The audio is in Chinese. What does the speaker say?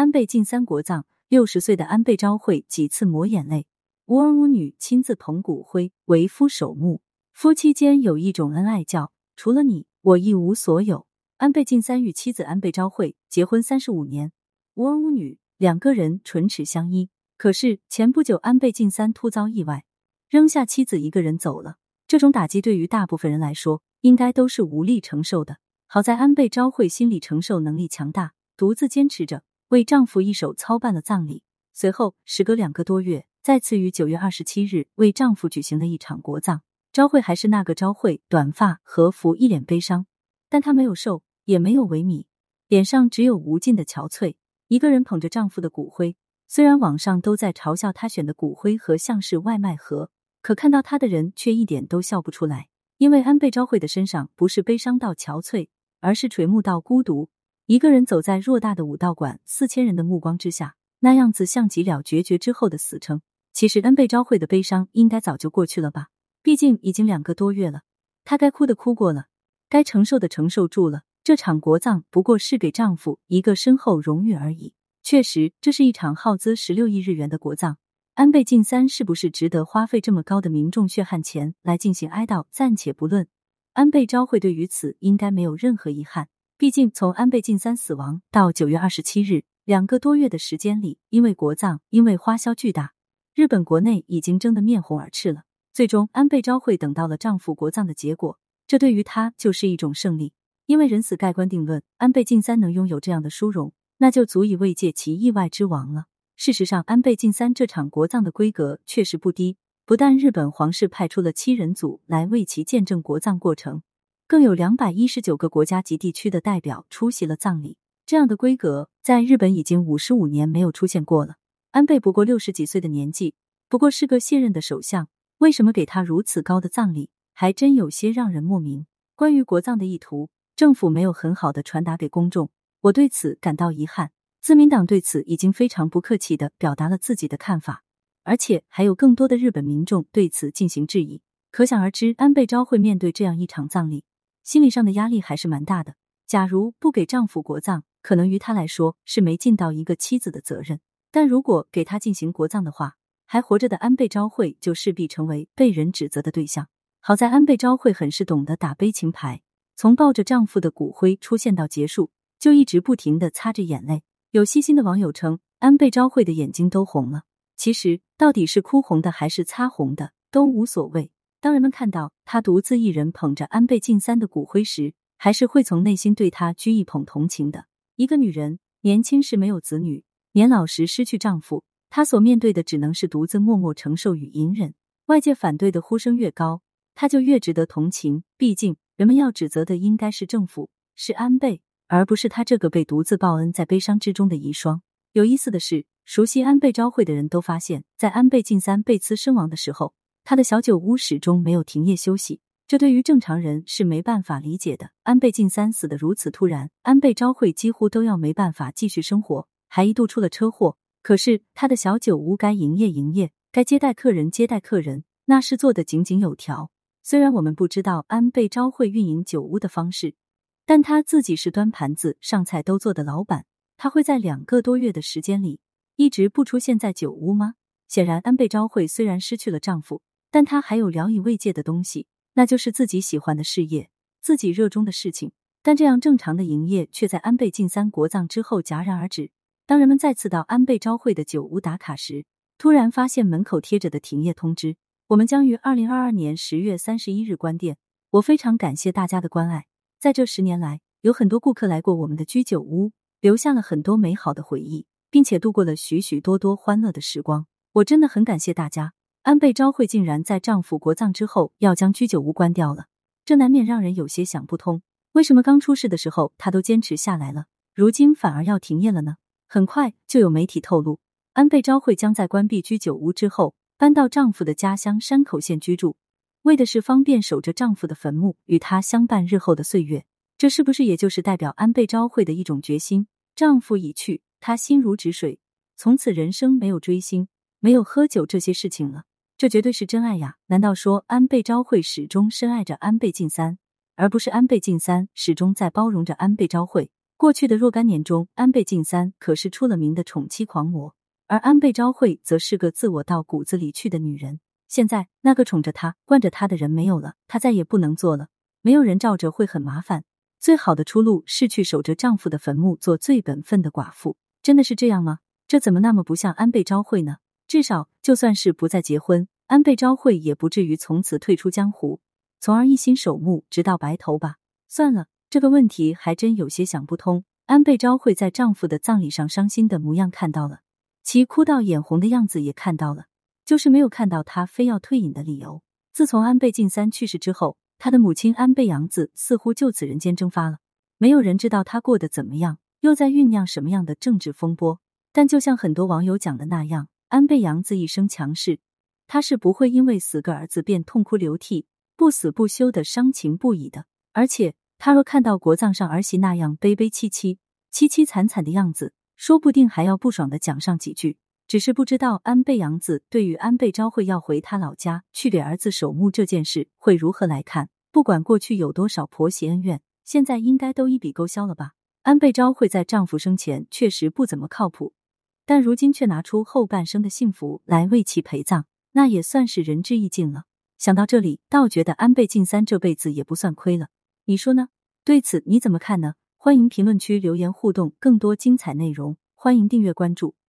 安倍晋三国葬，六十岁的安倍昭惠几次抹眼泪，无儿无女亲自捧骨灰，为夫守墓。夫妻间有一种恩爱叫“除了你，我一无所有”。安倍晋三与妻子安倍昭惠结婚三十五年，无儿无女，两个人唇齿相依。可是前不久，安倍晋三突遭意外，扔下妻子一个人走了。这种打击对于大部分人来说，应该都是无力承受的。好在安倍昭惠心理承受能力强大，独自坚持着，为丈夫一手操办了葬礼。随后，时隔两个多月，再次于九月二十七日为丈夫举行了一场国葬。昭惠还是那个昭惠，短发和服，一脸悲伤，但她没有瘦，也没有萎靡，脸上只有无尽的憔悴。一个人捧着丈夫的骨灰。虽然网上都在嘲笑她选的骨灰盒像是外卖盒，可看到她的人却一点都笑不出来，因为安倍昭惠的身上不是悲伤到憔悴，而是垂暮到孤独。一个人走在偌大的武道馆，四千人的目光之下，那样子像极了决绝之后的死撑。其实安倍昭惠的悲伤应该早就过去了吧？毕竟已经两个多月了，她该哭的哭过了，该承受的承受住了。这场国葬不过是给丈夫一个身后荣誉而已。确实，这是一场耗资十六亿日元的国葬。安倍晋三是不是值得花费这么高的民众血汗钱来进行哀悼，暂且不论。安倍昭惠对于此应该没有任何遗憾。毕竟，从安倍晋三死亡到九月二十七日两个多月的时间里，因为国葬，因为花销巨大，日本国内已经争得面红耳赤了。最终，安倍昭惠等到了丈夫国葬的结果，这对于她就是一种胜利。因为人死盖棺定论，安倍晋三能拥有这样的殊荣。那就足以慰藉其意外之亡了。事实上，安倍晋三这场国葬的规格确实不低，不但日本皇室派出了七人组来为其见证国葬过程，更有两百一十九个国家及地区的代表出席了葬礼。这样的规格在日本已经五十五年没有出现过了。安倍不过六十几岁的年纪，不过是个卸任的首相，为什么给他如此高的葬礼，还真有些让人莫名。关于国葬的意图，政府没有很好的传达给公众。我对此感到遗憾，自民党对此已经非常不客气的表达了自己的看法，而且还有更多的日本民众对此进行质疑。可想而知，安倍昭惠面对这样一场葬礼，心理上的压力还是蛮大的。假如不给丈夫国葬，可能于她来说是没尽到一个妻子的责任；但如果给她进行国葬的话，还活着的安倍昭惠就势必成为被人指责的对象。好在安倍昭惠很是懂得打悲情牌，从抱着丈夫的骨灰出现到结束。就一直不停的擦着眼泪，有细心的网友称安倍昭惠的眼睛都红了。其实到底是哭红的还是擦红的都无所谓。当人们看到他独自一人捧着安倍晋三的骨灰时，还是会从内心对他居一捧同情的。一个女人年轻时没有子女，年老时失去丈夫，她所面对的只能是独自默默承受与隐忍。外界反对的呼声越高，她就越值得同情。毕竟人们要指责的应该是政府，是安倍。而不是她这个被独自报恩在悲伤之中的遗孀。有意思的是，熟悉安倍昭惠的人都发现，在安倍晋三被刺身亡的时候，他的小酒屋始终没有停业休息。这对于正常人是没办法理解的。安倍晋三死的如此突然，安倍昭惠几乎都要没办法继续生活，还一度出了车祸。可是他的小酒屋该营业营业，该接待客人接待客人，那是做的井井有条。虽然我们不知道安倍昭惠运营酒屋的方式。但他自己是端盘子、上菜都做的老板，他会在两个多月的时间里一直不出现在酒屋吗？显然，安倍昭惠虽然失去了丈夫，但他还有聊以慰藉的东西，那就是自己喜欢的事业、自己热衷的事情。但这样正常的营业却在安倍晋三国葬之后戛然而止。当人们再次到安倍昭惠的酒屋打卡时，突然发现门口贴着的停业通知：我们将于二零二二年十月三十一日关店。我非常感谢大家的关爱。在这十年来，有很多顾客来过我们的居酒屋，留下了很多美好的回忆，并且度过了许许多多欢乐的时光。我真的很感谢大家。安倍昭惠竟然在丈夫国葬之后要将居酒屋关掉了，这难免让人有些想不通。为什么刚出事的时候她都坚持下来了，如今反而要停业了呢？很快就有媒体透露，安倍昭惠将在关闭居酒屋之后搬到丈夫的家乡山口县居住。为的是方便守着丈夫的坟墓，与他相伴日后的岁月。这是不是也就是代表安倍昭惠的一种决心？丈夫已去，她心如止水，从此人生没有追星，没有喝酒这些事情了。这绝对是真爱呀！难道说安倍昭惠始终深爱着安倍晋三，而不是安倍晋三始终在包容着安倍昭惠？过去的若干年中，安倍晋三可是出了名的宠妻狂魔，而安倍昭惠则是个自我到骨子里去的女人。现在那个宠着她、惯着她的人没有了，她再也不能做了。没有人罩着会很麻烦。最好的出路是去守着丈夫的坟墓，做最本分的寡妇。真的是这样吗？这怎么那么不像安倍昭惠呢？至少就算是不再结婚，安倍昭惠也不至于从此退出江湖，从而一心守墓直到白头吧。算了。这个问题还真有些想不通。安倍昭惠在丈夫的葬礼上伤心的模样看到了，其哭到眼红的样子也看到了，就是没有看到她非要退隐的理由。自从安倍晋三去世之后，他的母亲安倍洋子似乎就此人间蒸发了，没有人知道她过得怎么样，又在酝酿什么样的政治风波。但就像很多网友讲的那样，安倍洋子一生强势，她是不会因为死个儿子便痛哭流涕、不死不休的伤情不已的，而且。他若看到国葬上儿媳那样悲悲戚戚、凄凄惨惨的样子，说不定还要不爽的讲上几句。只是不知道安倍洋子对于安倍昭惠要回他老家去给儿子守墓这件事会如何来看。不管过去有多少婆媳恩怨，现在应该都一笔勾销了吧？安倍昭惠在丈夫生前确实不怎么靠谱，但如今却拿出后半生的幸福来为其陪葬，那也算是仁至义尽了。想到这里，倒觉得安倍晋三这辈子也不算亏了。你说呢？对此你怎么看呢？欢迎评论区留言互动，更多精彩内容，欢迎订阅关注。